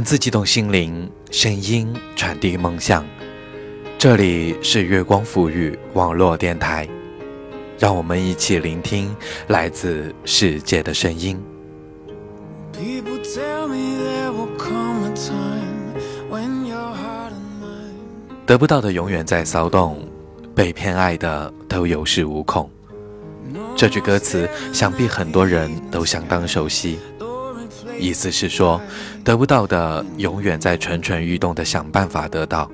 文字激动心灵，声音传递梦想。这里是月光抚育网络电台，让我们一起聆听来自世界的声音。得不到的永远在骚动，被偏爱的都有恃无恐。这句歌词，想必很多人都相当熟悉。意思是说，得不到的永远在蠢蠢欲动的想办法得到；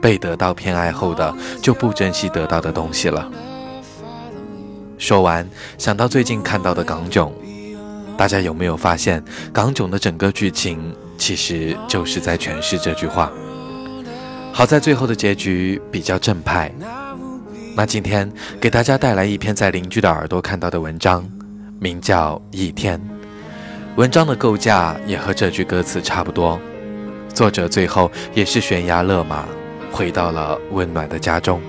被得到偏爱后的，就不珍惜得到的东西了。说完，想到最近看到的港囧，大家有没有发现，港囧的整个剧情其实就是在诠释这句话？好在最后的结局比较正派。那今天给大家带来一篇在邻居的耳朵看到的文章，名叫《一天》。文章的构架也和这句歌词差不多，作者最后也是悬崖勒马，回到了温暖的家中。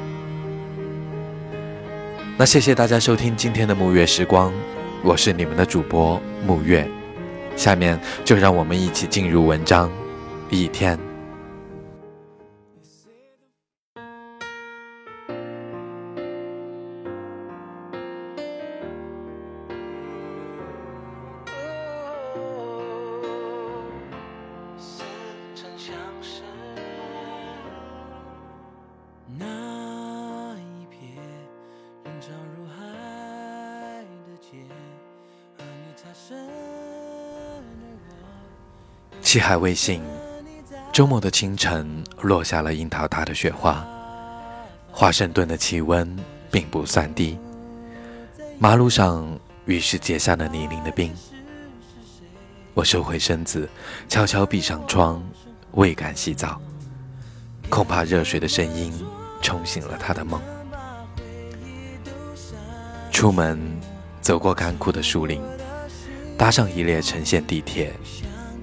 那谢谢大家收听今天的沐月时光，我是你们的主播沐月，下面就让我们一起进入文章，一天。气还未醒，周末的清晨落下了樱桃大的雪花。华盛顿的气温并不算低，马路上于是结下了泥泞的冰。我收回身子，悄悄闭上窗，未敢洗澡，恐怕热水的声音冲醒了他的梦。出门，走过干枯的树林，搭上一列城线地铁。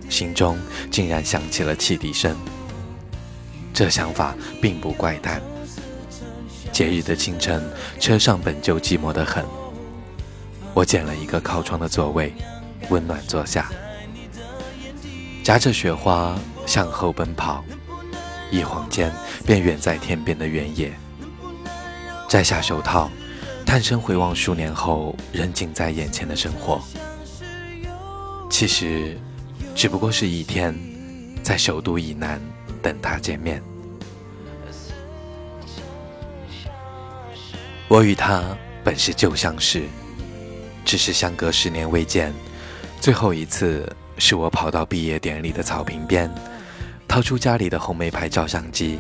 心中竟然响起了汽笛声，这想法并不怪诞。节日的清晨，车上本就寂寞得很，我捡了一个靠窗的座位，温暖坐下，夹着雪花向后奔跑，一晃间便远在天边的原野。摘下手套，探身回望数年后仍近在眼前的生活，其实。只不过是一天，在首都以南等他见面。我与他本是旧相识，只是相隔十年未见。最后一次是我跑到毕业典礼的草坪边，掏出家里的红梅牌照相机，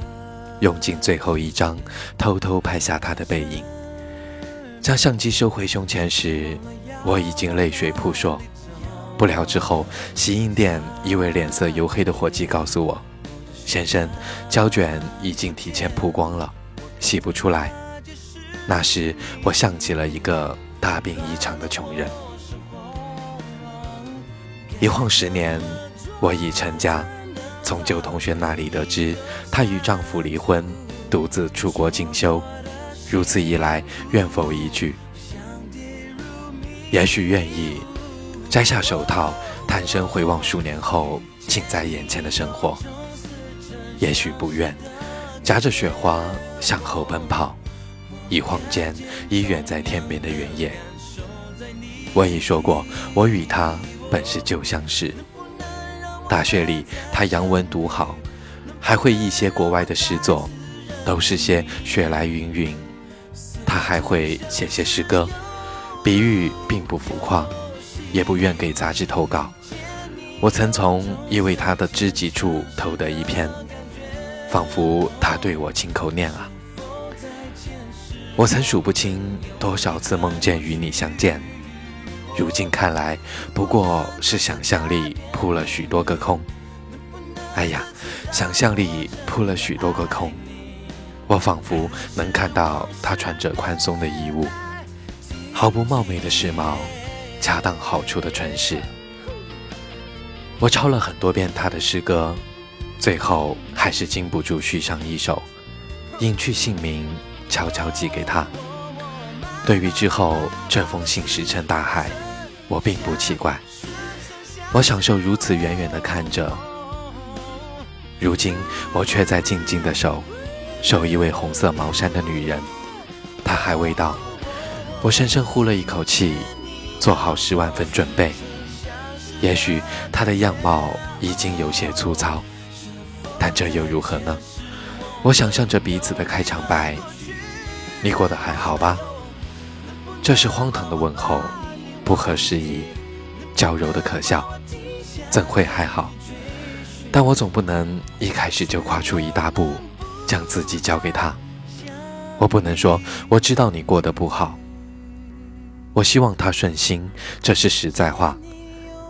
用尽最后一张，偷偷拍下他的背影。将相机收回胸前时，我已经泪水扑朔。不料之后，洗印店一位脸色黝黑的伙计告诉我：“先生，胶卷已经提前曝光了，洗不出来。”那时我想起了一个大病一场的穷人。一晃十年，我已成家，从旧同学那里得知，她与丈夫离婚，独自出国进修。如此一来，愿否一句？也许愿意。摘下手套，探身回望数年后近在眼前的生活。也许不愿，夹着雪花向后奔跑，一晃间已远在天边的原野。我已说过，我与他本是旧相识。大学里，他洋文读好，还会一些国外的诗作，都是些雪来云云。他还会写些诗歌，比喻并不浮夸。也不愿给杂志投稿。我曾从一位他的知己处投得一篇，仿佛他对我亲口念啊。我曾数不清多少次梦见与你相见，如今看来不过是想象力扑了许多个空。哎呀，想象力扑了许多个空。我仿佛能看到他穿着宽松的衣物，毫不冒昧的时髦。恰当好处的诠释。我抄了很多遍他的诗歌，最后还是禁不住续上一首，隐去姓名，悄悄寄给他。对于之后这封信石沉大海，我并不奇怪。我享受如此远远的看着，如今我却在静静的守，守一位红色毛衫的女人。她还未到，我深深呼了一口气，做好十万分准备。也许他的样貌已经有些粗糙，但这又如何呢？我想象着彼此的开场白：“你过得还好吧？”这是荒唐的问候，不合时宜，娇柔的可笑，怎会还好？但我总不能一开始就跨出一大步，将自己交给他。我不能说我知道你过得不好。我希望他顺心，这是实在话。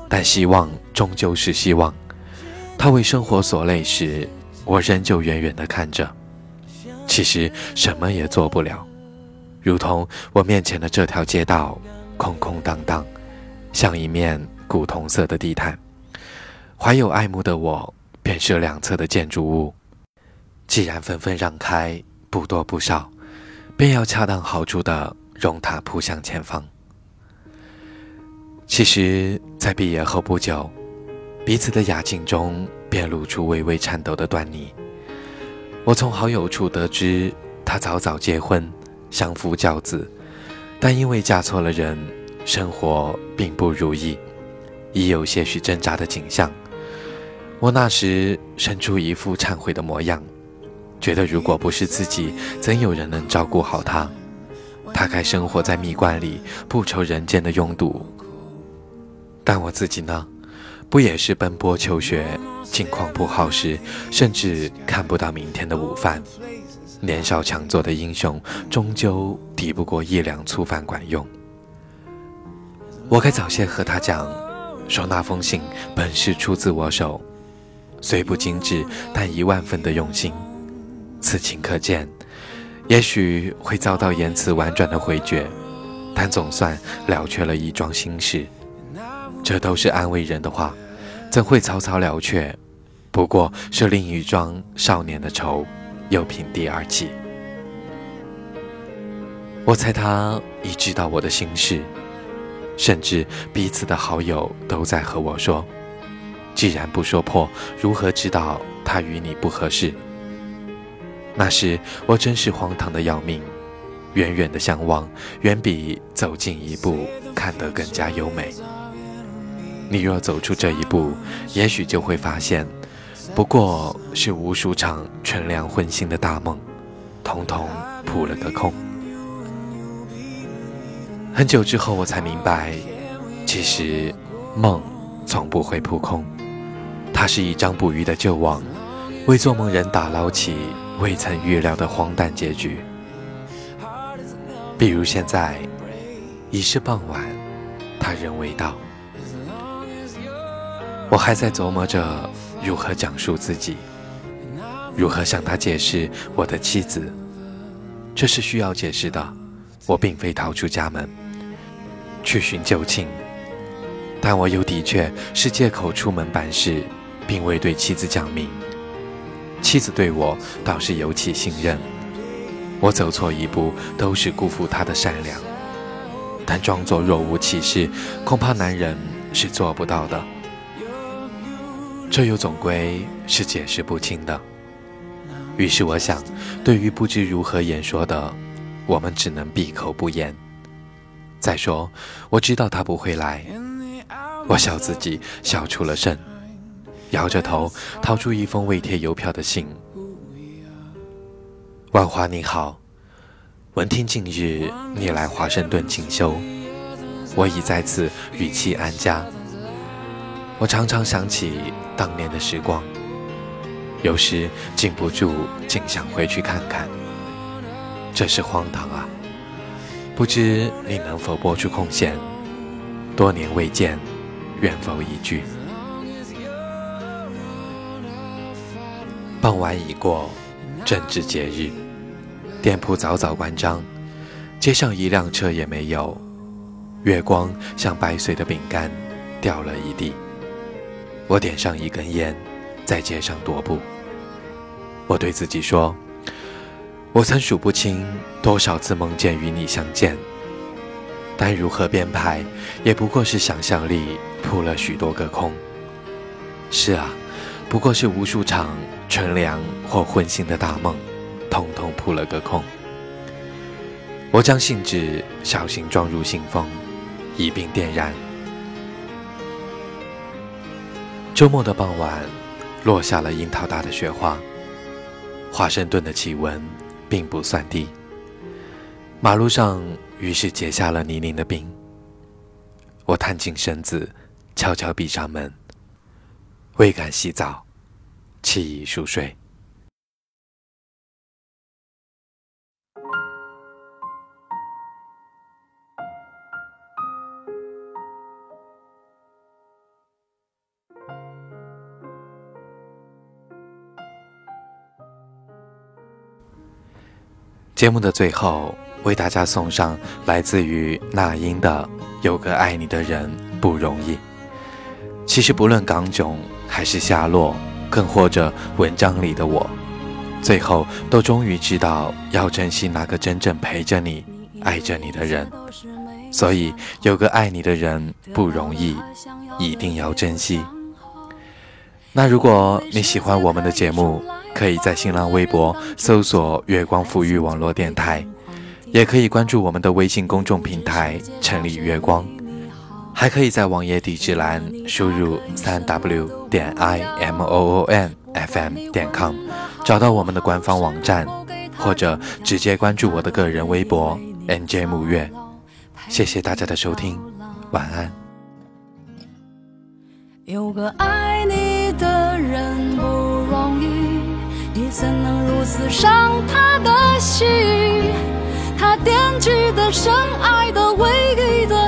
但希望终究是希望。他为生活所累时，我仍旧远远地看着。其实什么也做不了，如同我面前的这条街道，空空荡荡，像一面古铜色的地毯。怀有爱慕的我，便是两侧的建筑物。既然纷纷让开，不多不少，便要恰当好处的容他扑向前方。其实，在毕业后不久，彼此的雅静中便露出微微颤抖的端倪。我从好友处得知，他早早结婚，相夫教子，但因为嫁错了人，生活并不如意，已有些许挣扎的景象。我那时生出一副忏悔的模样，觉得如果不是自己，怎有人能照顾好他？他该生活在蜜罐里，不愁人间的拥堵。但我自己呢，不也是奔波求学，境况不好时，甚至看不到明天的午饭。年少强作的英雄，终究抵不过一两粗饭管用。我该早些和他讲，说那封信本是出自我手。虽不精致，但一万分的用心，此情可见。也许会遭到言辞婉转的回绝，但总算了却了一桩心事。这都是安慰人的话，怎会草草了却？不过是另一桩少年的愁，又平地而起。我猜他已知道我的心事，甚至彼此的好友都在和我说。既然不说破，如何知道他与你不合适？那时我真是荒唐的要命，远远的相望，远比走近一步看得更加优美。你若走出这一步，也许就会发现，不过是无数场纯良荤腥的大梦，统统扑了个空。很久之后，我才明白，其实梦从不会扑空。它是一张捕鱼的旧网，为做梦人打捞起未曾预料的荒诞结局。比如现在已是傍晚，他仍未到，我还在琢磨着如何讲述自己，如何向他解释我的妻子。这是需要解释的，我并非逃出家门去寻旧情，但我又的确是借口出门办事。并未对妻子讲明，妻子对我倒是尤其信任。我走错一步，都是辜负她的善良。但装作若无其事，恐怕男人是做不到的。这又总归是解释不清的。于是我想，对于不知如何言说的，我们只能闭口不言。再说，我知道他不会来。我笑自己笑出了声。摇着头，掏出一封未贴邮票的信。万华你好，闻听近日你来华盛顿进修，我已在此与妻安家。我常常想起当年的时光，有时禁不住竟想回去看看。这是荒唐啊！不知你能否拨出空闲？多年未见，愿否一聚？傍晚已过，正值节日，店铺早早关张，街上一辆车也没有。月光像掰碎的饼干，掉了一地。我点上一根烟，在街上踱步。我对自己说：“我曾数不清多少次梦见与你相见，但如何编排，也不过是想象力扑了许多个空。是啊，不过是无数场。”纯良或荤腥的大梦，通通扑了个空。我将信纸小心装入信封，一并点燃。周末的傍晚，落下了樱桃大的雪花。华盛顿的气温并不算低，马路上于是结下了泥泞的冰。我探进身子，悄悄闭上门，未敢洗澡，弃意熟睡。节目的最后，为大家送上来自于那英的《有个爱你的人不容易》。其实不论港囧还是夏洛，更或者文章里的我，最后都终于知道要珍惜那个真正陪着你、爱着你的人。所以，有个爱你的人不容易，一定要珍惜。那如果你喜欢我们的节目，可以在新浪微博搜索“月光抚育网络电台”，也可以关注我们的微信公众平台“城里月光”，还可以在网页地址栏输入三 w 点 i m o o n f m 点 com 找到我们的官方网站，或者直接关注我的个人微博 “n j 木月”。谢谢大家的收听，晚安。有个爱你的人不容易。你怎能如此伤他的心？他惦记的、深爱的、唯一的，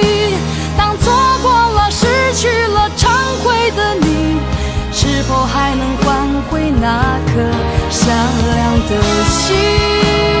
失去了、忏悔的你，是否还能换回那颗善良的心？